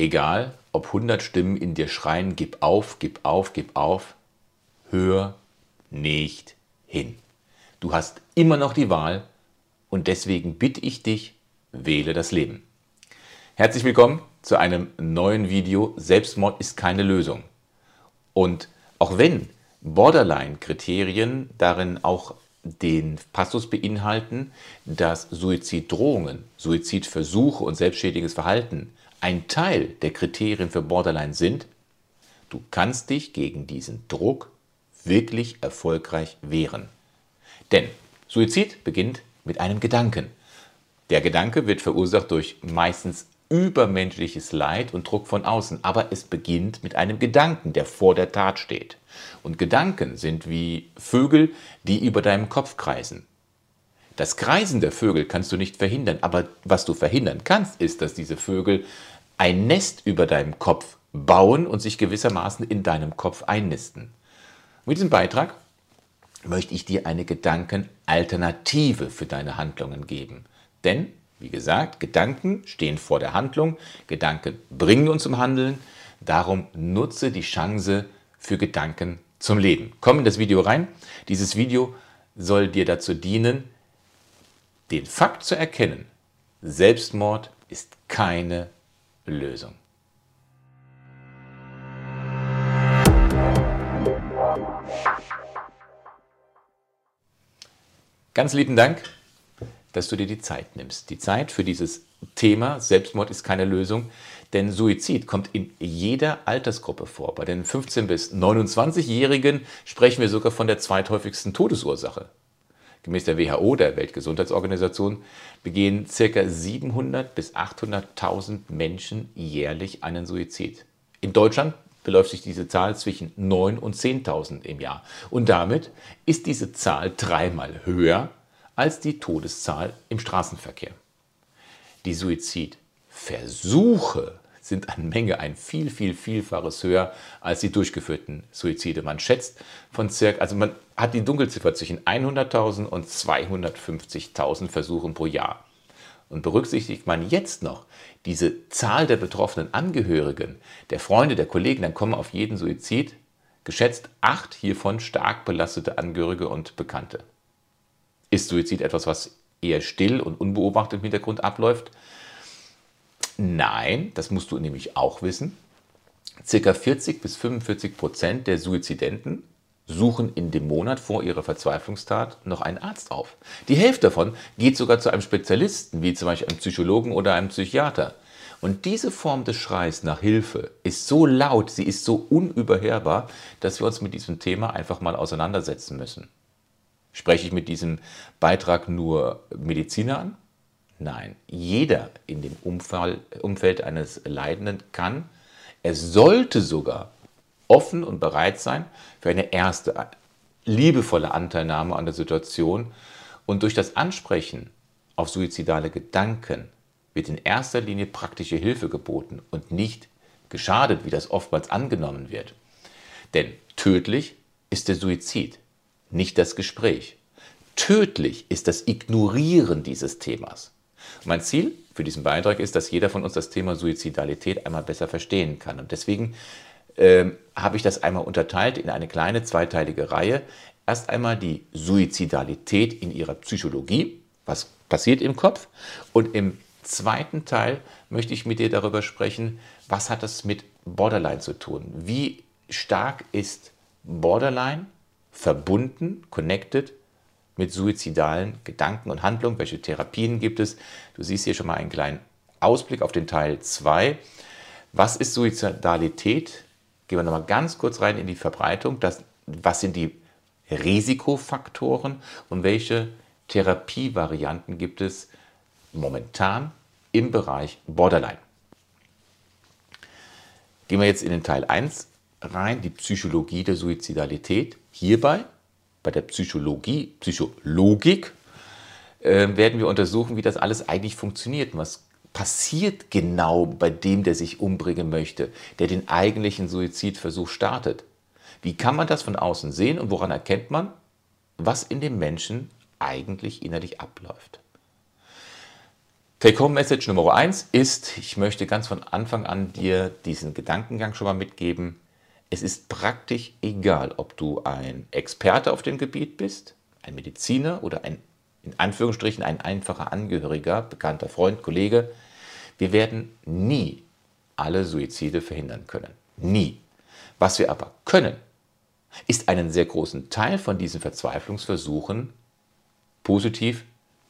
Egal, ob 100 Stimmen in dir schreien, gib auf, gib auf, gib auf, hör nicht hin. Du hast immer noch die Wahl und deswegen bitte ich dich, wähle das Leben. Herzlich willkommen zu einem neuen Video. Selbstmord ist keine Lösung. Und auch wenn Borderline-Kriterien darin auch den Passus beinhalten, dass Suiziddrohungen, Suizidversuche und selbstschädiges Verhalten ein Teil der Kriterien für Borderline sind, du kannst dich gegen diesen Druck wirklich erfolgreich wehren. Denn Suizid beginnt mit einem Gedanken. Der Gedanke wird verursacht durch meistens übermenschliches Leid und Druck von außen, aber es beginnt mit einem Gedanken, der vor der Tat steht. Und Gedanken sind wie Vögel, die über deinem Kopf kreisen. Das Kreisen der Vögel kannst du nicht verhindern, aber was du verhindern kannst, ist, dass diese Vögel ein Nest über deinem Kopf bauen und sich gewissermaßen in deinem Kopf einnisten. Mit diesem Beitrag möchte ich dir eine Gedankenalternative für deine Handlungen geben. Denn, wie gesagt, Gedanken stehen vor der Handlung, Gedanken bringen uns zum Handeln, darum nutze die Chance für Gedanken zum Leben. Komm in das Video rein. Dieses Video soll dir dazu dienen, den Fakt zu erkennen, Selbstmord ist keine Lösung. Ganz lieben Dank, dass du dir die Zeit nimmst. Die Zeit für dieses Thema Selbstmord ist keine Lösung, denn Suizid kommt in jeder Altersgruppe vor. Bei den 15- bis 29-Jährigen sprechen wir sogar von der zweithäufigsten Todesursache. Gemäß der WHO, der Weltgesundheitsorganisation, begehen ca. 700.000 bis 800.000 Menschen jährlich einen Suizid. In Deutschland beläuft sich diese Zahl zwischen 9.000 und 10.000 im Jahr. Und damit ist diese Zahl dreimal höher als die Todeszahl im Straßenverkehr. Die Suizidversuche sind an Menge ein viel, viel, vielfaches höher als die durchgeführten Suizide. Man schätzt von circa, also man hat die Dunkelziffer zwischen 100.000 und 250.000 Versuchen pro Jahr. Und berücksichtigt man jetzt noch diese Zahl der betroffenen Angehörigen, der Freunde, der Kollegen, dann kommen auf jeden Suizid geschätzt acht hiervon stark belastete Angehörige und Bekannte. Ist Suizid etwas, was eher still und unbeobachtet im Hintergrund abläuft? Nein, das musst du nämlich auch wissen. Circa 40 bis 45 Prozent der Suizidenten suchen in dem Monat vor ihrer Verzweiflungstat noch einen Arzt auf. Die Hälfte davon geht sogar zu einem Spezialisten, wie zum Beispiel einem Psychologen oder einem Psychiater. Und diese Form des Schreis nach Hilfe ist so laut, sie ist so unüberhörbar, dass wir uns mit diesem Thema einfach mal auseinandersetzen müssen. Spreche ich mit diesem Beitrag nur Mediziner an? Nein, jeder in dem Umfeld eines Leidenden kann, er sollte sogar offen und bereit sein für eine erste liebevolle Anteilnahme an der Situation und durch das Ansprechen auf suizidale Gedanken wird in erster Linie praktische Hilfe geboten und nicht geschadet, wie das oftmals angenommen wird. Denn tödlich ist der Suizid, nicht das Gespräch. Tödlich ist das Ignorieren dieses Themas. Mein Ziel für diesen Beitrag ist, dass jeder von uns das Thema Suizidalität einmal besser verstehen kann. Und deswegen äh, habe ich das einmal unterteilt in eine kleine zweiteilige Reihe. Erst einmal die Suizidalität in ihrer Psychologie, was passiert im Kopf. Und im zweiten Teil möchte ich mit dir darüber sprechen, was hat das mit Borderline zu tun? Wie stark ist Borderline verbunden, connected mit suizidalen Gedanken und Handlungen. Welche Therapien gibt es? Du siehst hier schon mal einen kleinen Ausblick auf den Teil 2. Was ist Suizidalität? Gehen wir nochmal ganz kurz rein in die Verbreitung. Das, was sind die Risikofaktoren und welche Therapievarianten gibt es momentan im Bereich Borderline? Gehen wir jetzt in den Teil 1 rein, die Psychologie der Suizidalität. Hierbei bei der Psychologie, Psychologik, äh, werden wir untersuchen, wie das alles eigentlich funktioniert. Was passiert genau bei dem, der sich umbringen möchte, der den eigentlichen Suizidversuch startet? Wie kann man das von außen sehen und woran erkennt man, was in dem Menschen eigentlich innerlich abläuft? Take-Home-Message Nummer 1 ist, ich möchte ganz von Anfang an dir diesen Gedankengang schon mal mitgeben. Es ist praktisch egal, ob du ein Experte auf dem Gebiet bist, ein Mediziner oder ein, in Anführungsstrichen, ein einfacher Angehöriger, bekannter Freund, Kollege. Wir werden nie alle Suizide verhindern können. Nie. Was wir aber können, ist einen sehr großen Teil von diesen Verzweiflungsversuchen positiv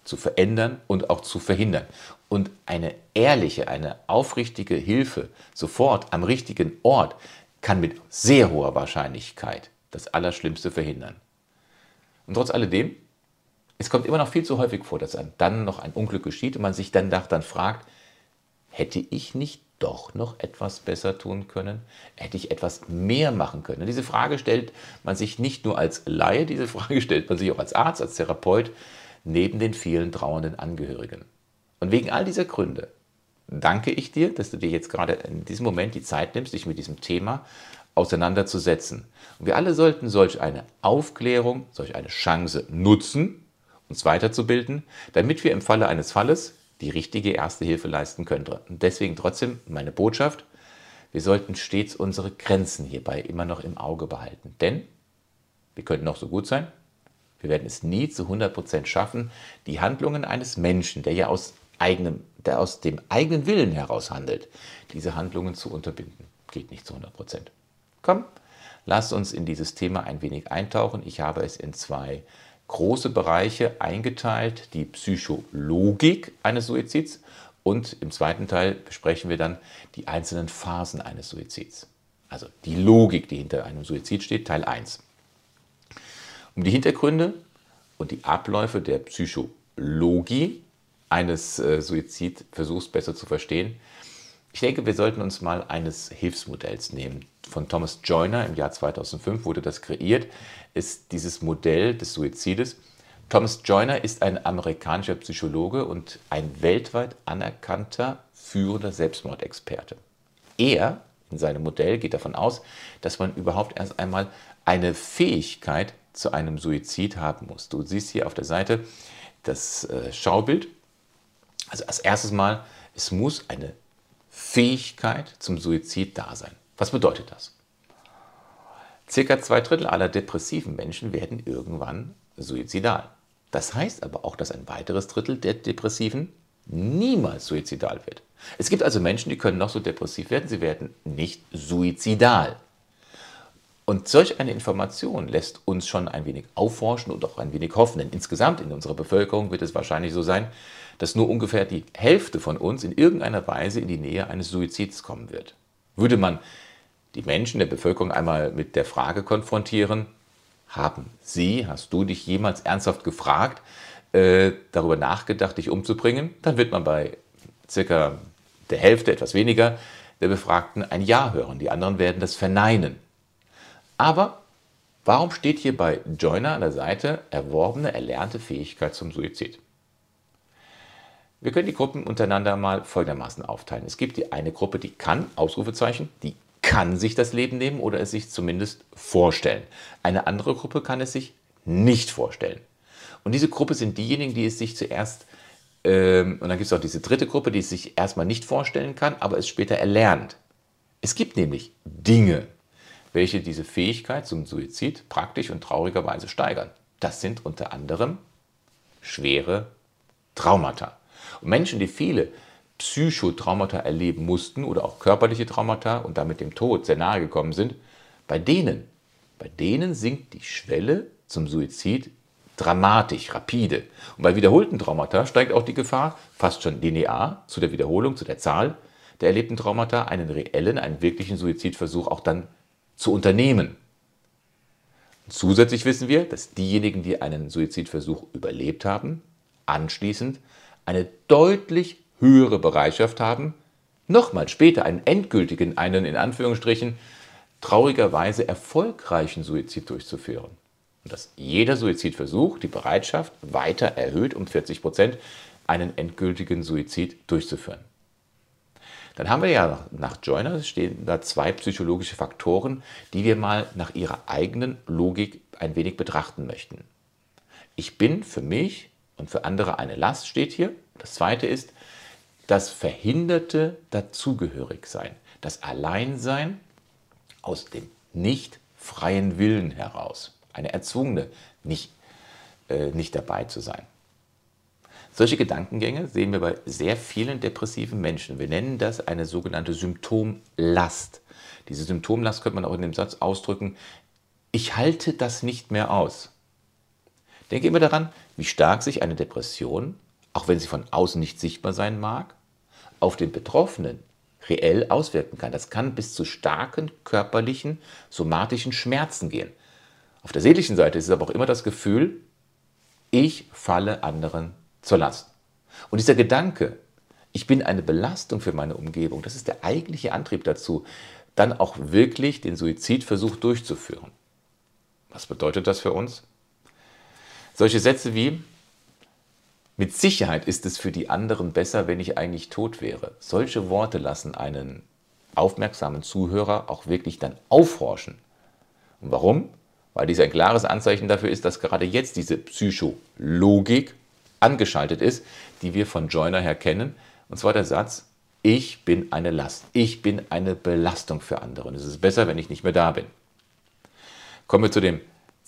zu verändern und auch zu verhindern. Und eine ehrliche, eine aufrichtige Hilfe sofort am richtigen Ort kann mit sehr hoher Wahrscheinlichkeit das Allerschlimmste verhindern. Und trotz alledem, es kommt immer noch viel zu häufig vor, dass dann noch ein Unglück geschieht und man sich dann, dann fragt, hätte ich nicht doch noch etwas besser tun können? Hätte ich etwas mehr machen können? Diese Frage stellt man sich nicht nur als Laie, diese Frage stellt man sich auch als Arzt, als Therapeut, neben den vielen trauernden Angehörigen. Und wegen all dieser Gründe danke ich dir, dass du dir jetzt gerade in diesem Moment die Zeit nimmst, dich mit diesem Thema auseinanderzusetzen. Und wir alle sollten solch eine Aufklärung, solch eine Chance nutzen, uns weiterzubilden, damit wir im Falle eines Falles die richtige erste Hilfe leisten könnten. Und deswegen trotzdem meine Botschaft, wir sollten stets unsere Grenzen hierbei immer noch im Auge behalten. Denn wir könnten noch so gut sein, wir werden es nie zu 100% schaffen, die Handlungen eines Menschen, der ja aus, eigenem, der aus dem eigenen Willen heraus handelt, diese Handlungen zu unterbinden. Geht nicht zu 100%. Komm, lasst uns in dieses Thema ein wenig eintauchen. Ich habe es in zwei große Bereiche eingeteilt, die Psychologik eines Suizids und im zweiten Teil besprechen wir dann die einzelnen Phasen eines Suizids. Also die Logik, die hinter einem Suizid steht, Teil 1. Um die Hintergründe und die Abläufe der Psychologie eines äh, Suizidversuchs besser zu verstehen, ich denke, wir sollten uns mal eines Hilfsmodells nehmen. Von Thomas Joyner im Jahr 2005 wurde das kreiert, ist dieses Modell des Suizides. Thomas Joyner ist ein amerikanischer Psychologe und ein weltweit anerkannter führender Selbstmordexperte. Er in seinem Modell geht davon aus, dass man überhaupt erst einmal eine Fähigkeit zu einem Suizid haben muss. Du siehst hier auf der Seite das äh, Schaubild. Also als erstes Mal, es muss eine Fähigkeit zum Suizid da sein. Was bedeutet das? Circa zwei Drittel aller depressiven Menschen werden irgendwann suizidal. Das heißt aber auch, dass ein weiteres Drittel der Depressiven niemals suizidal wird. Es gibt also Menschen, die können noch so depressiv werden, sie werden nicht suizidal. Und solch eine Information lässt uns schon ein wenig aufforschen und auch ein wenig hoffen. Denn insgesamt in unserer Bevölkerung wird es wahrscheinlich so sein, dass nur ungefähr die Hälfte von uns in irgendeiner Weise in die Nähe eines Suizids kommen wird. Würde man die Menschen der Bevölkerung einmal mit der Frage konfrontieren, haben Sie, hast du dich jemals ernsthaft gefragt, äh, darüber nachgedacht, dich umzubringen, dann wird man bei circa der Hälfte, etwas weniger, der Befragten ein Ja hören. Die anderen werden das verneinen. Aber warum steht hier bei Joiner an der Seite erworbene, erlernte Fähigkeit zum Suizid? Wir können die Gruppen untereinander mal folgendermaßen aufteilen. Es gibt die eine Gruppe, die kann, Ausrufezeichen, die kann sich das Leben nehmen oder es sich zumindest vorstellen. Eine andere Gruppe kann es sich nicht vorstellen. Und diese Gruppe sind diejenigen, die es sich zuerst, ähm, und dann gibt es auch diese dritte Gruppe, die es sich erstmal nicht vorstellen kann, aber es später erlernt. Es gibt nämlich Dinge, welche diese Fähigkeit zum Suizid praktisch und traurigerweise steigern. Das sind unter anderem schwere Traumata. Und Menschen, die viele Psychotraumata erleben mussten oder auch körperliche Traumata und damit dem Tod sehr nahe gekommen sind, bei denen, bei denen sinkt die Schwelle zum Suizid dramatisch, rapide. Und bei wiederholten Traumata steigt auch die Gefahr fast schon linear zu der Wiederholung, zu der Zahl der erlebten Traumata, einen reellen, einen wirklichen Suizidversuch auch dann zu unternehmen. Zusätzlich wissen wir, dass diejenigen, die einen Suizidversuch überlebt haben, anschließend eine deutlich höhere Bereitschaft haben, nochmal später einen endgültigen, einen in Anführungsstrichen traurigerweise erfolgreichen Suizid durchzuführen. Und dass jeder Suizidversuch die Bereitschaft weiter erhöht um 40 Prozent, einen endgültigen Suizid durchzuführen. Dann haben wir ja nach Joyner stehen da zwei psychologische Faktoren, die wir mal nach ihrer eigenen Logik ein wenig betrachten möchten. Ich bin für mich und für andere eine Last steht hier. Das zweite ist, das verhinderte Dazugehörigsein, das Alleinsein aus dem nicht freien Willen heraus, eine erzwungene, nicht, äh, nicht dabei zu sein. Solche Gedankengänge sehen wir bei sehr vielen depressiven Menschen. Wir nennen das eine sogenannte Symptomlast. Diese Symptomlast könnte man auch in dem Satz ausdrücken, ich halte das nicht mehr aus. Denke immer daran, wie stark sich eine Depression, auch wenn sie von außen nicht sichtbar sein mag, auf den Betroffenen reell auswirken kann. Das kann bis zu starken körperlichen, somatischen Schmerzen gehen. Auf der seelischen Seite ist es aber auch immer das Gefühl, ich falle anderen zur Last. Und dieser Gedanke, ich bin eine Belastung für meine Umgebung, das ist der eigentliche Antrieb dazu, dann auch wirklich den Suizidversuch durchzuführen. Was bedeutet das für uns? Solche Sätze wie, mit Sicherheit ist es für die anderen besser, wenn ich eigentlich tot wäre. Solche Worte lassen einen aufmerksamen Zuhörer auch wirklich dann aufhorchen. Und warum? Weil dies ein klares Anzeichen dafür ist, dass gerade jetzt diese Psychologik angeschaltet ist, die wir von Joyner her kennen. Und zwar der Satz, ich bin eine Last, ich bin eine Belastung für andere. Und es ist besser, wenn ich nicht mehr da bin. Kommen wir zu dem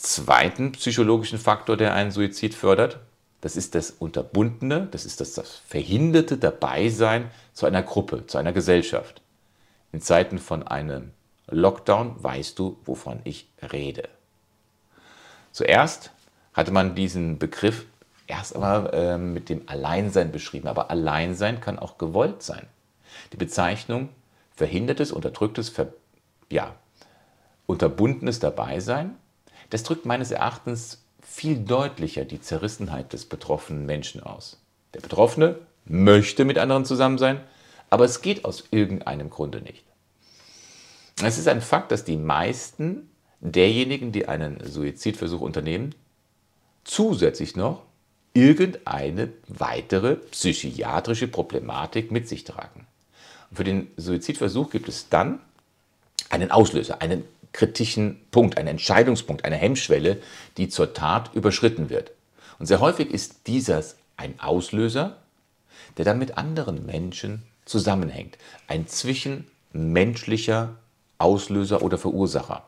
zweiten psychologischen Faktor, der einen Suizid fördert. Das ist das Unterbundene, das ist das, das verhinderte Dabeisein zu einer Gruppe, zu einer Gesellschaft. In Zeiten von einem Lockdown weißt du, wovon ich rede. Zuerst hatte man diesen Begriff erst einmal äh, mit dem Alleinsein beschrieben. Aber Alleinsein kann auch gewollt sein. Die Bezeichnung verhindertes, unterdrücktes, ver ja, unterbundenes Dabeisein, das drückt meines Erachtens viel deutlicher die Zerrissenheit des betroffenen Menschen aus. Der Betroffene möchte mit anderen zusammen sein, aber es geht aus irgendeinem Grunde nicht. Es ist ein Fakt, dass die meisten derjenigen, die einen Suizidversuch unternehmen, zusätzlich noch irgendeine weitere psychiatrische Problematik mit sich tragen. Und für den Suizidversuch gibt es dann einen Auslöser, einen kritischen Punkt, einen Entscheidungspunkt, eine Hemmschwelle, die zur Tat überschritten wird. Und sehr häufig ist dieser ein Auslöser, der dann mit anderen Menschen zusammenhängt. Ein zwischenmenschlicher Auslöser oder Verursacher.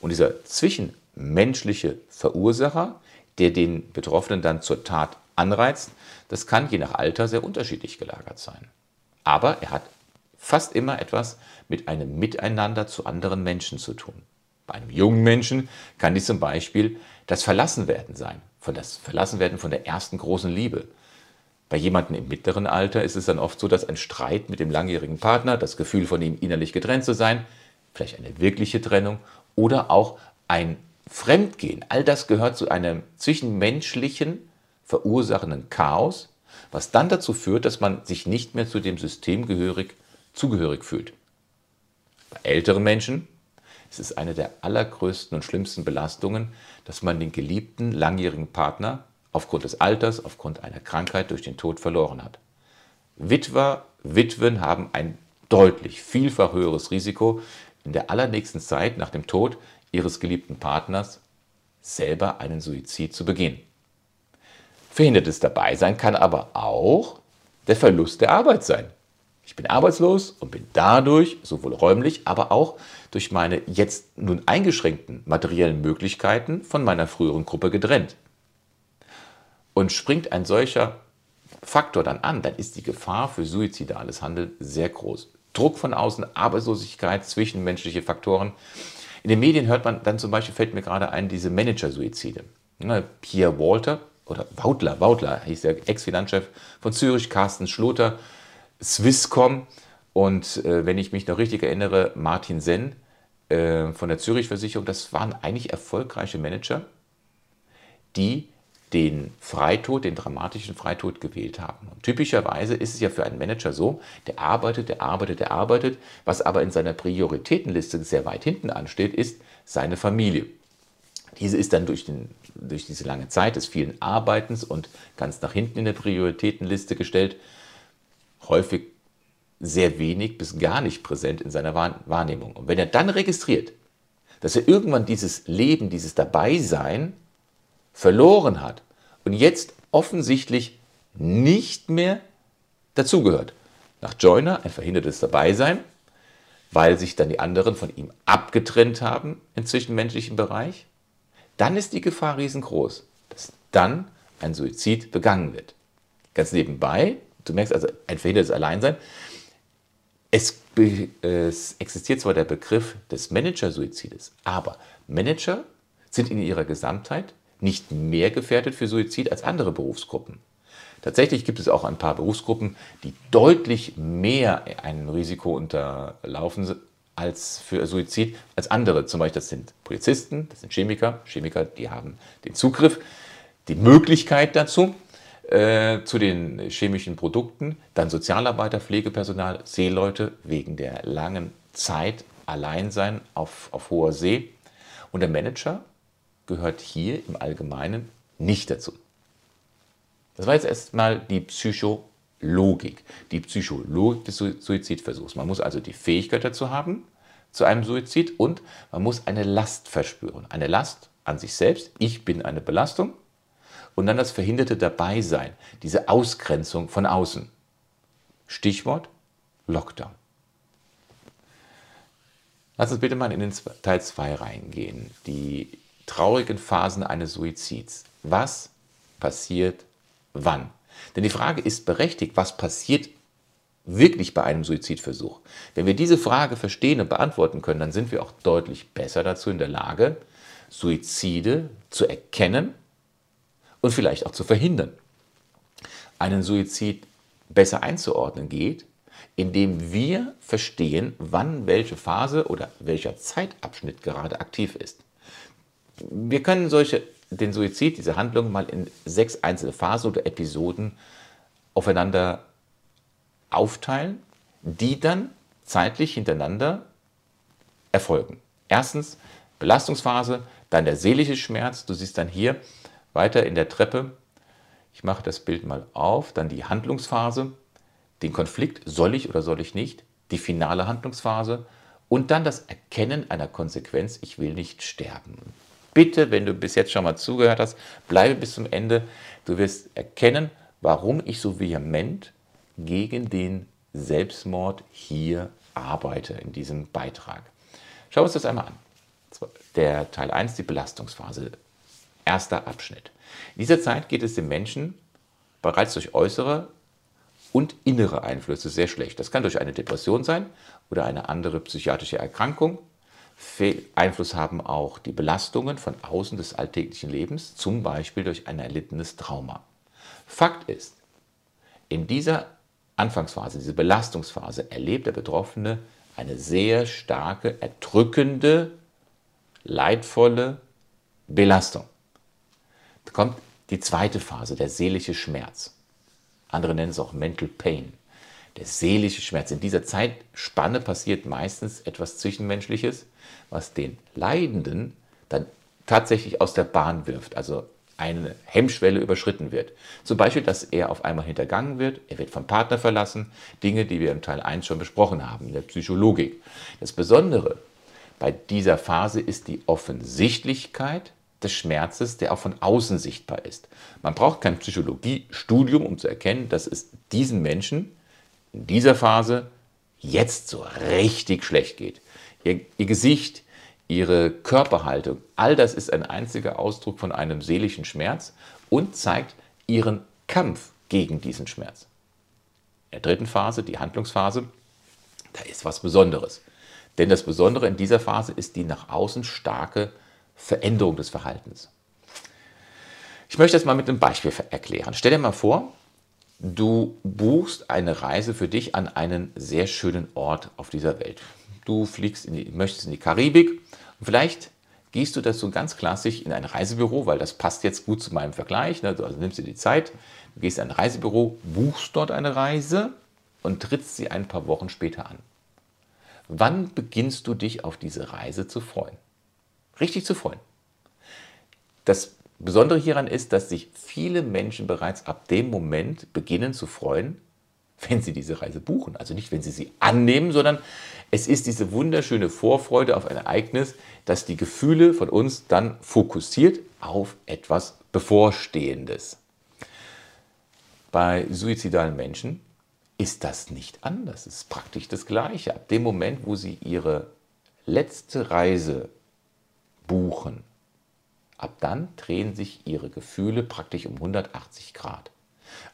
Und dieser zwischenmenschliche Verursacher der den Betroffenen dann zur Tat anreizt, das kann je nach Alter sehr unterschiedlich gelagert sein. Aber er hat fast immer etwas mit einem Miteinander zu anderen Menschen zu tun. Bei einem jungen Menschen kann dies zum Beispiel das Verlassenwerden sein, von das Verlassenwerden von der ersten großen Liebe. Bei jemandem im mittleren Alter ist es dann oft so, dass ein Streit mit dem langjährigen Partner, das Gefühl von ihm innerlich getrennt zu sein, vielleicht eine wirkliche Trennung oder auch ein Fremdgehen, all das gehört zu einem zwischenmenschlichen verursachenden Chaos, was dann dazu führt, dass man sich nicht mehr zu dem System gehörig, zugehörig fühlt. Bei älteren Menschen ist es eine der allergrößten und schlimmsten Belastungen, dass man den geliebten langjährigen Partner aufgrund des Alters, aufgrund einer Krankheit durch den Tod verloren hat. Witwer, Witwen haben ein deutlich vielfach höheres Risiko, in der allernächsten Zeit nach dem Tod ihres geliebten Partners selber einen Suizid zu begehen. Verhindertes Dabeisein kann aber auch der Verlust der Arbeit sein. Ich bin arbeitslos und bin dadurch sowohl räumlich, aber auch durch meine jetzt nun eingeschränkten materiellen Möglichkeiten von meiner früheren Gruppe getrennt. Und springt ein solcher Faktor dann an, dann ist die Gefahr für suizidales Handeln sehr groß. Druck von außen, Arbeitslosigkeit, zwischenmenschliche Faktoren in den Medien hört man dann zum Beispiel, fällt mir gerade ein, diese Manager-Suizide. Pierre Walter oder Wautler, Wautler hieß der Ex-Finanzchef von Zürich, Carsten Schloter, Swisscom und äh, wenn ich mich noch richtig erinnere, Martin Senn äh, von der Zürich-Versicherung. Das waren eigentlich erfolgreiche Manager, die den Freitod, den dramatischen Freitod gewählt haben. Und typischerweise ist es ja für einen Manager so, der arbeitet, der arbeitet, der arbeitet. Was aber in seiner Prioritätenliste sehr weit hinten ansteht, ist seine Familie. Diese ist dann durch, den, durch diese lange Zeit des vielen Arbeitens und ganz nach hinten in der Prioritätenliste gestellt, häufig sehr wenig bis gar nicht präsent in seiner Wahrnehmung. Und wenn er dann registriert, dass er irgendwann dieses Leben, dieses Dabeisein verloren hat und jetzt offensichtlich nicht mehr dazugehört. Nach Joyner ein verhindertes Dabeisein, weil sich dann die anderen von ihm abgetrennt haben im zwischenmenschlichen Bereich. Dann ist die Gefahr riesengroß, dass dann ein Suizid begangen wird. Ganz nebenbei, du merkst also ein verhindertes Alleinsein, es, es existiert zwar der Begriff des Manager-Suizides, aber Manager sind in ihrer Gesamtheit nicht mehr gefährdet für Suizid als andere Berufsgruppen. Tatsächlich gibt es auch ein paar Berufsgruppen, die deutlich mehr ein Risiko unterlaufen als für Suizid als andere. Zum Beispiel das sind Polizisten, das sind Chemiker. Chemiker, die haben den Zugriff, die Möglichkeit dazu äh, zu den chemischen Produkten. Dann Sozialarbeiter, Pflegepersonal, Seeleute wegen der langen Zeit Alleinsein auf, auf hoher See. Und der Manager gehört hier im Allgemeinen nicht dazu. Das war jetzt erstmal die Psychologik, die Psychologik des Suizidversuchs. Man muss also die Fähigkeit dazu haben, zu einem Suizid und man muss eine Last verspüren. Eine Last an sich selbst, ich bin eine Belastung und dann das verhinderte Dabeisein, diese Ausgrenzung von außen. Stichwort Lockdown. Lass uns bitte mal in den Teil 2 reingehen. Die traurigen Phasen eines Suizids. Was passiert wann? Denn die Frage ist berechtigt, was passiert wirklich bei einem Suizidversuch? Wenn wir diese Frage verstehen und beantworten können, dann sind wir auch deutlich besser dazu in der Lage, Suizide zu erkennen und vielleicht auch zu verhindern. Einen Suizid besser einzuordnen geht, indem wir verstehen, wann welche Phase oder welcher Zeitabschnitt gerade aktiv ist. Wir können solche, den Suizid, diese Handlung mal in sechs einzelne Phasen oder Episoden aufeinander aufteilen, die dann zeitlich hintereinander erfolgen. Erstens Belastungsphase, dann der seelische Schmerz. Du siehst dann hier weiter in der Treppe, ich mache das Bild mal auf, dann die Handlungsphase, den Konflikt, soll ich oder soll ich nicht, die finale Handlungsphase und dann das Erkennen einer Konsequenz, ich will nicht sterben. Bitte, wenn du bis jetzt schon mal zugehört hast, bleibe bis zum Ende. Du wirst erkennen, warum ich so vehement gegen den Selbstmord hier arbeite in diesem Beitrag. Schauen wir uns das einmal an. Der Teil 1, die Belastungsphase. Erster Abschnitt. In dieser Zeit geht es dem Menschen bereits durch äußere und innere Einflüsse sehr schlecht. Das kann durch eine Depression sein oder eine andere psychiatrische Erkrankung. Einfluss haben auch die Belastungen von außen des alltäglichen Lebens, zum Beispiel durch ein erlittenes Trauma. Fakt ist, in dieser Anfangsphase, diese Belastungsphase, erlebt der Betroffene eine sehr starke, erdrückende, leidvolle Belastung. Kommt die zweite Phase, der seelische Schmerz. Andere nennen es auch Mental Pain. Der seelische Schmerz. In dieser Zeitspanne passiert meistens etwas Zwischenmenschliches, was den Leidenden dann tatsächlich aus der Bahn wirft, also eine Hemmschwelle überschritten wird. Zum Beispiel, dass er auf einmal hintergangen wird, er wird vom Partner verlassen, Dinge, die wir im Teil 1 schon besprochen haben, in der Psychologik. Das Besondere bei dieser Phase ist die Offensichtlichkeit des Schmerzes, der auch von außen sichtbar ist. Man braucht kein Psychologiestudium, um zu erkennen, dass es diesen Menschen in dieser Phase jetzt so richtig schlecht geht. Ihr, ihr Gesicht, ihre Körperhaltung, all das ist ein einziger Ausdruck von einem seelischen Schmerz und zeigt ihren Kampf gegen diesen Schmerz. In der dritten Phase, die Handlungsphase, da ist was Besonderes. Denn das Besondere in dieser Phase ist die nach außen starke Veränderung des Verhaltens. Ich möchte das mal mit einem Beispiel erklären. Stell dir mal vor, du buchst eine Reise für dich an einen sehr schönen Ort auf dieser Welt. Du fliegst in die, möchtest in die Karibik und vielleicht gehst du das so ganz klassisch in ein Reisebüro, weil das passt jetzt gut zu meinem Vergleich. Ne? Also nimmst du die Zeit, du gehst in ein Reisebüro, buchst dort eine Reise und trittst sie ein paar Wochen später an. Wann beginnst du dich auf diese Reise zu freuen? Richtig zu freuen. Das Besondere hieran ist, dass sich viele Menschen bereits ab dem Moment beginnen zu freuen, wenn sie diese Reise buchen. Also nicht, wenn sie sie annehmen, sondern es ist diese wunderschöne Vorfreude auf ein Ereignis, das die Gefühle von uns dann fokussiert auf etwas Bevorstehendes. Bei suizidalen Menschen ist das nicht anders. Es ist praktisch das Gleiche. Ab dem Moment, wo Sie Ihre letzte Reise buchen, ab dann drehen sich Ihre Gefühle praktisch um 180 Grad.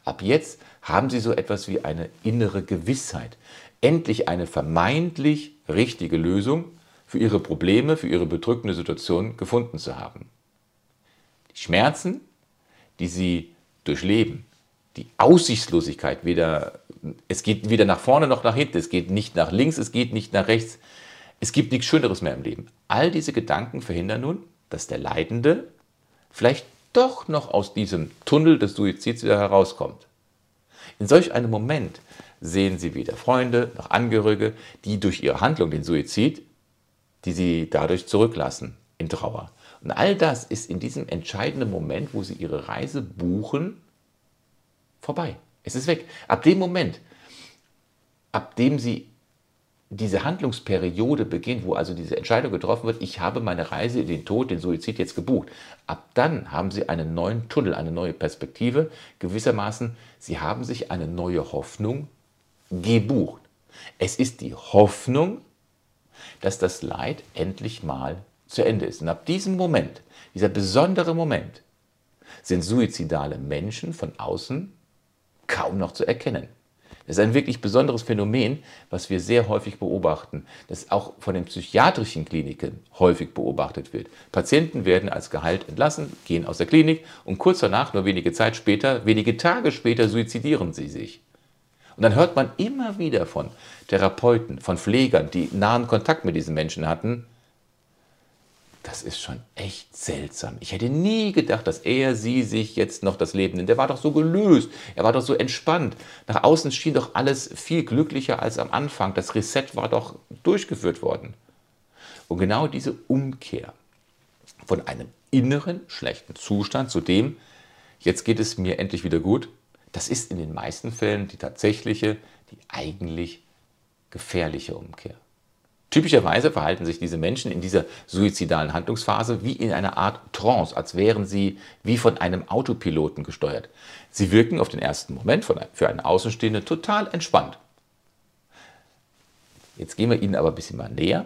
Ab jetzt haben Sie so etwas wie eine innere Gewissheit. Endlich eine vermeintlich richtige Lösung für Ihre Probleme, für Ihre bedrückende Situation gefunden zu haben. Die Schmerzen, die Sie durchleben, die Aussichtslosigkeit, weder, es geht weder nach vorne noch nach hinten, es geht nicht nach links, es geht nicht nach rechts, es gibt nichts Schöneres mehr im Leben. All diese Gedanken verhindern nun, dass der Leidende vielleicht doch noch aus diesem Tunnel des Suizids wieder herauskommt. In solch einem Moment sehen Sie weder Freunde noch Angehörige, die durch ihre Handlung den Suizid, die Sie dadurch zurücklassen, in Trauer. Und all das ist in diesem entscheidenden Moment, wo Sie Ihre Reise buchen, vorbei. Es ist weg. Ab dem Moment, ab dem Sie diese Handlungsperiode beginnt, wo also diese Entscheidung getroffen wird, ich habe meine Reise in den Tod, den Suizid jetzt gebucht. Ab dann haben Sie einen neuen Tunnel, eine neue Perspektive. Gewissermaßen, Sie haben sich eine neue Hoffnung gebucht. Es ist die Hoffnung, dass das Leid endlich mal zu Ende ist. Und ab diesem Moment, dieser besondere Moment, sind suizidale Menschen von außen kaum noch zu erkennen. Das ist ein wirklich besonderes Phänomen, was wir sehr häufig beobachten, das auch von den psychiatrischen Kliniken häufig beobachtet wird. Patienten werden als Gehalt entlassen, gehen aus der Klinik und kurz danach, nur wenige Zeit später, wenige Tage später, suizidieren sie sich. Und dann hört man immer wieder von Therapeuten, von Pflegern, die nahen Kontakt mit diesen Menschen hatten, das ist schon echt seltsam. Ich hätte nie gedacht, dass er, sie sich jetzt noch das Leben nimmt. Der war doch so gelöst, er war doch so entspannt. Nach außen schien doch alles viel glücklicher als am Anfang. Das Reset war doch durchgeführt worden. Und genau diese Umkehr von einem inneren schlechten Zustand zu dem, jetzt geht es mir endlich wieder gut, das ist in den meisten Fällen die tatsächliche, die eigentlich gefährliche Umkehr. Typischerweise verhalten sich diese Menschen in dieser suizidalen Handlungsphase wie in einer Art Trance, als wären sie wie von einem Autopiloten gesteuert. Sie wirken auf den ersten Moment für einen Außenstehenden total entspannt. Jetzt gehen wir ihnen aber ein bisschen mal näher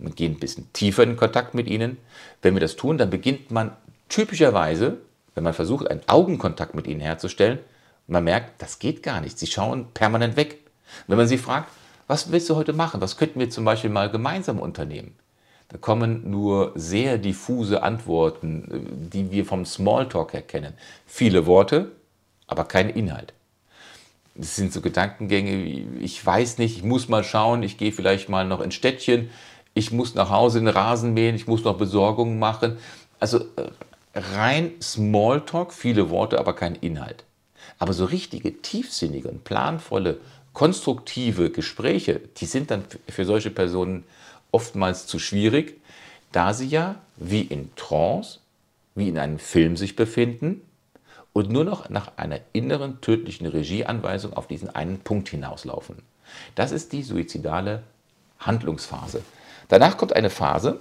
und gehen ein bisschen tiefer in Kontakt mit ihnen. Wenn wir das tun, dann beginnt man typischerweise, wenn man versucht, einen Augenkontakt mit ihnen herzustellen, man merkt, das geht gar nicht. Sie schauen permanent weg. Wenn man sie fragt, was willst du heute machen? Was könnten wir zum Beispiel mal gemeinsam unternehmen? Da kommen nur sehr diffuse Antworten, die wir vom Smalltalk erkennen. Viele Worte, aber kein Inhalt. Das sind so Gedankengänge wie, ich weiß nicht, ich muss mal schauen, ich gehe vielleicht mal noch ins Städtchen, ich muss nach Hause den Rasen mähen, ich muss noch Besorgungen machen. Also äh, rein Smalltalk, viele Worte, aber kein Inhalt. Aber so richtige, tiefsinnige und planvolle konstruktive Gespräche, die sind dann für solche Personen oftmals zu schwierig, da sie ja wie in Trance, wie in einem Film sich befinden und nur noch nach einer inneren tödlichen Regieanweisung auf diesen einen Punkt hinauslaufen. Das ist die suizidale Handlungsphase. Danach kommt eine Phase,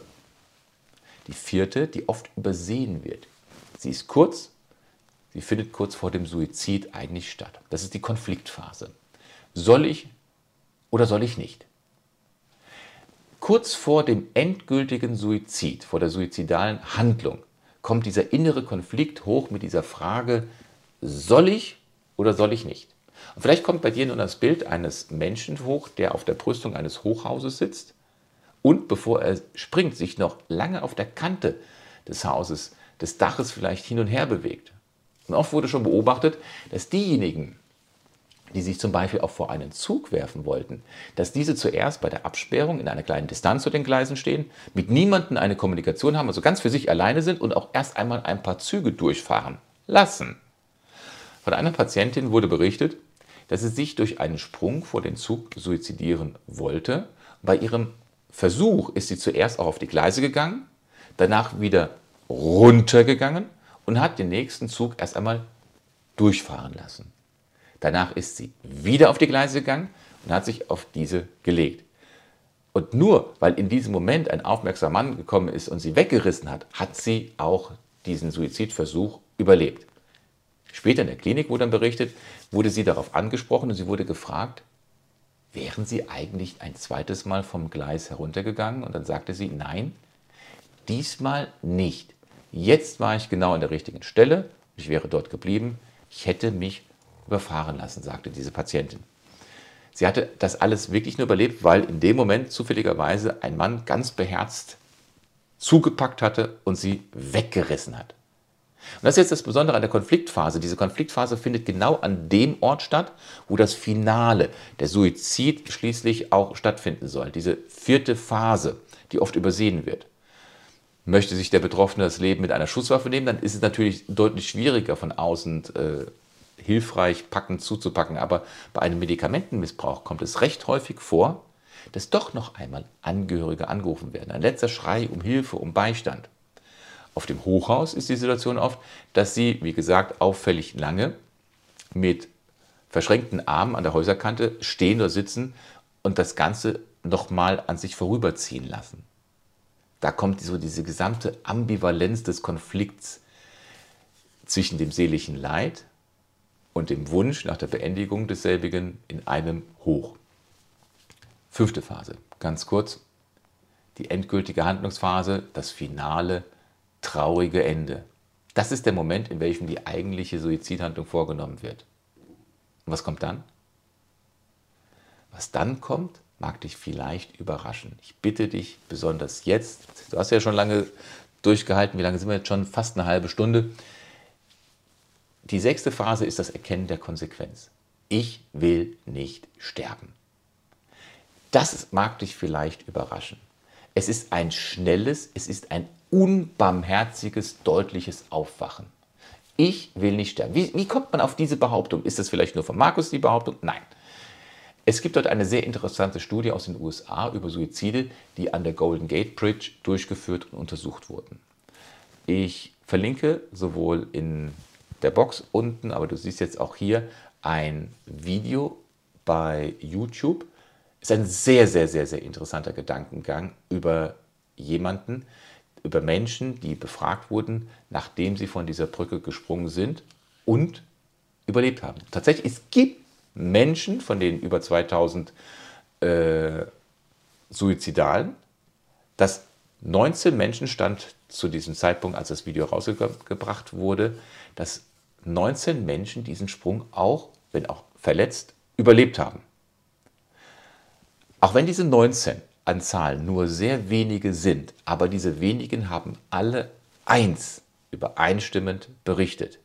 die vierte, die oft übersehen wird. Sie ist kurz, sie findet kurz vor dem Suizid eigentlich statt. Das ist die Konfliktphase. Soll ich oder soll ich nicht? Kurz vor dem endgültigen Suizid, vor der suizidalen Handlung, kommt dieser innere Konflikt hoch mit dieser Frage, soll ich oder soll ich nicht? Und vielleicht kommt bei dir nun das Bild eines Menschen hoch, der auf der Brüstung eines Hochhauses sitzt und bevor er springt, sich noch lange auf der Kante des Hauses, des Daches vielleicht hin und her bewegt. Und oft wurde schon beobachtet, dass diejenigen, die sich zum Beispiel auch vor einen Zug werfen wollten, dass diese zuerst bei der Absperrung in einer kleinen Distanz zu den Gleisen stehen, mit niemandem eine Kommunikation haben, also ganz für sich alleine sind und auch erst einmal ein paar Züge durchfahren lassen. Von einer Patientin wurde berichtet, dass sie sich durch einen Sprung vor den Zug suizidieren wollte. Bei ihrem Versuch ist sie zuerst auch auf die Gleise gegangen, danach wieder runtergegangen und hat den nächsten Zug erst einmal durchfahren lassen. Danach ist sie wieder auf die Gleise gegangen und hat sich auf diese gelegt. Und nur weil in diesem Moment ein aufmerksamer Mann gekommen ist und sie weggerissen hat, hat sie auch diesen Suizidversuch überlebt. Später in der Klinik wurde dann berichtet, wurde sie darauf angesprochen und sie wurde gefragt, wären Sie eigentlich ein zweites Mal vom Gleis heruntergegangen? Und dann sagte sie, nein, diesmal nicht. Jetzt war ich genau an der richtigen Stelle, ich wäre dort geblieben, ich hätte mich überfahren lassen, sagte diese Patientin. Sie hatte das alles wirklich nur überlebt, weil in dem Moment zufälligerweise ein Mann ganz beherzt zugepackt hatte und sie weggerissen hat. Und das ist jetzt das Besondere an der Konfliktphase. Diese Konfliktphase findet genau an dem Ort statt, wo das Finale, der Suizid schließlich auch stattfinden soll. Diese vierte Phase, die oft übersehen wird. Möchte sich der Betroffene das Leben mit einer Schusswaffe nehmen, dann ist es natürlich deutlich schwieriger von außen äh, hilfreich packend zuzupacken. Aber bei einem Medikamentenmissbrauch kommt es recht häufig vor, dass doch noch einmal Angehörige angerufen werden. Ein letzter Schrei um Hilfe, um Beistand. Auf dem Hochhaus ist die Situation oft, dass sie, wie gesagt, auffällig lange mit verschränkten Armen an der Häuserkante stehen oder sitzen und das Ganze nochmal an sich vorüberziehen lassen. Da kommt so diese gesamte Ambivalenz des Konflikts zwischen dem seelischen Leid und dem Wunsch nach der Beendigung desselbigen in einem hoch. Fünfte Phase, ganz kurz, die endgültige Handlungsphase, das finale, traurige Ende. Das ist der Moment, in welchem die eigentliche Suizidhandlung vorgenommen wird. Und was kommt dann? Was dann kommt, mag dich vielleicht überraschen. Ich bitte dich besonders jetzt, du hast ja schon lange durchgehalten, wie lange sind wir jetzt schon? Fast eine halbe Stunde. Die sechste Phase ist das Erkennen der Konsequenz. Ich will nicht sterben. Das mag dich vielleicht überraschen. Es ist ein schnelles, es ist ein unbarmherziges, deutliches Aufwachen. Ich will nicht sterben. Wie, wie kommt man auf diese Behauptung? Ist das vielleicht nur von Markus die Behauptung? Nein. Es gibt dort eine sehr interessante Studie aus den USA über Suizide, die an der Golden Gate Bridge durchgeführt und untersucht wurden. Ich verlinke sowohl in der Box unten, aber du siehst jetzt auch hier ein Video bei YouTube. Ist ein sehr, sehr, sehr, sehr interessanter Gedankengang über jemanden, über Menschen, die befragt wurden, nachdem sie von dieser Brücke gesprungen sind und überlebt haben. Tatsächlich, es gibt Menschen, von denen über 2000 äh, Suizidalen, dass 19 Menschen stand zu diesem Zeitpunkt, als das Video rausgebracht wurde, dass 19 Menschen diesen Sprung auch, wenn auch verletzt, überlebt haben. Auch wenn diese 19 an Zahlen nur sehr wenige sind, aber diese wenigen haben alle eins übereinstimmend berichtet.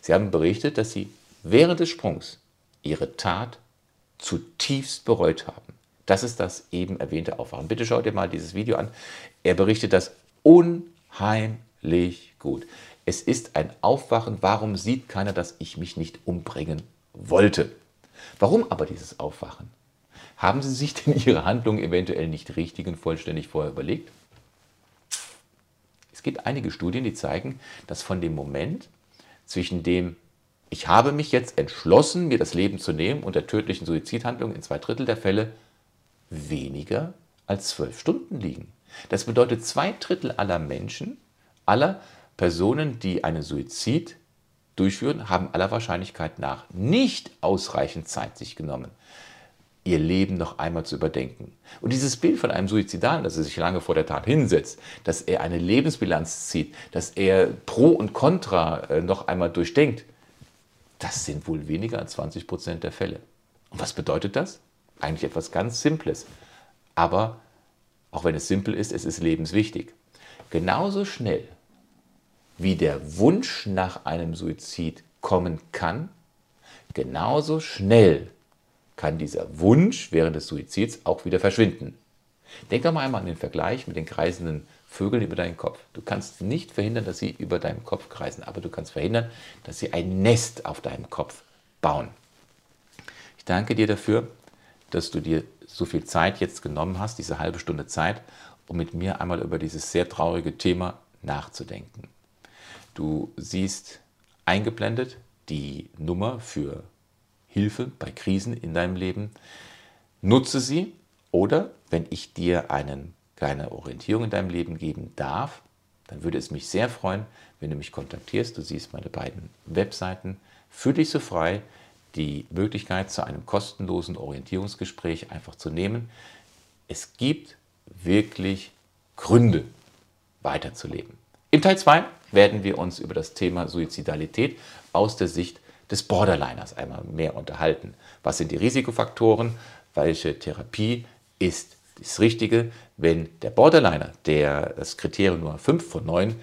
Sie haben berichtet, dass sie während des Sprungs ihre Tat zutiefst bereut haben. Das ist das eben erwähnte Aufwachen. Bitte schau dir mal dieses Video an. Er berichtet das unheimlich gut. Es ist ein Aufwachen. Warum sieht keiner, dass ich mich nicht umbringen wollte? Warum aber dieses Aufwachen? Haben Sie sich denn Ihre Handlung eventuell nicht richtig und vollständig vorher überlegt? Es gibt einige Studien, die zeigen, dass von dem Moment zwischen dem ich habe mich jetzt entschlossen, mir das Leben zu nehmen und der tödlichen Suizidhandlung in zwei Drittel der Fälle weniger als zwölf Stunden liegen. Das bedeutet, zwei Drittel aller Menschen, aller Personen, die einen Suizid durchführen, haben aller Wahrscheinlichkeit nach nicht ausreichend Zeit sich genommen, ihr Leben noch einmal zu überdenken. Und dieses Bild von einem Suizidalen, dass er sich lange vor der Tat hinsetzt, dass er eine Lebensbilanz zieht, dass er Pro und Contra äh, noch einmal durchdenkt, das sind wohl weniger als 20 Prozent der Fälle. Und was bedeutet das? Eigentlich etwas ganz Simples. Aber auch wenn es simpel ist, es ist lebenswichtig. Genauso schnell wie der Wunsch nach einem Suizid kommen kann, genauso schnell kann dieser Wunsch während des Suizids auch wieder verschwinden. Denk doch mal einmal an den Vergleich mit den kreisenden Vögeln über deinen Kopf. Du kannst nicht verhindern, dass sie über deinem Kopf kreisen, aber du kannst verhindern, dass sie ein Nest auf deinem Kopf bauen. Ich danke dir dafür, dass du dir so viel Zeit jetzt genommen hast, diese halbe Stunde Zeit, um mit mir einmal über dieses sehr traurige Thema nachzudenken. Du siehst eingeblendet die Nummer für Hilfe bei Krisen in deinem Leben. Nutze sie oder wenn ich dir einen, keine Orientierung in deinem Leben geben darf, dann würde es mich sehr freuen, wenn du mich kontaktierst. Du siehst meine beiden Webseiten. Fühl dich so frei, die Möglichkeit zu einem kostenlosen Orientierungsgespräch einfach zu nehmen. Es gibt wirklich Gründe, weiterzuleben. Im Teil 2 werden wir uns über das Thema Suizidalität aus der Sicht des Borderliners einmal mehr unterhalten. Was sind die Risikofaktoren? Welche Therapie ist das Richtige? Wenn der Borderliner, der das Kriterium Nummer 5 von 9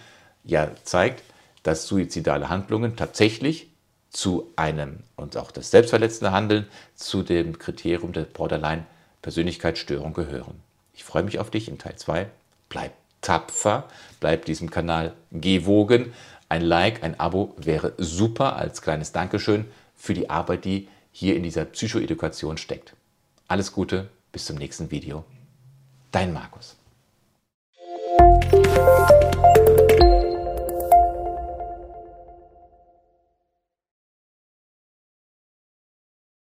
ja zeigt, dass suizidale Handlungen tatsächlich zu einem und auch das selbstverletzende Handeln zu dem Kriterium der Borderline-Persönlichkeitsstörung gehören. Ich freue mich auf dich im Teil 2. Bleib tapfer, bleib diesem Kanal gewogen. Ein Like, ein Abo wäre super als kleines Dankeschön für die Arbeit, die hier in dieser Psychoedukation steckt. Alles Gute, bis zum nächsten Video. Dein Markus.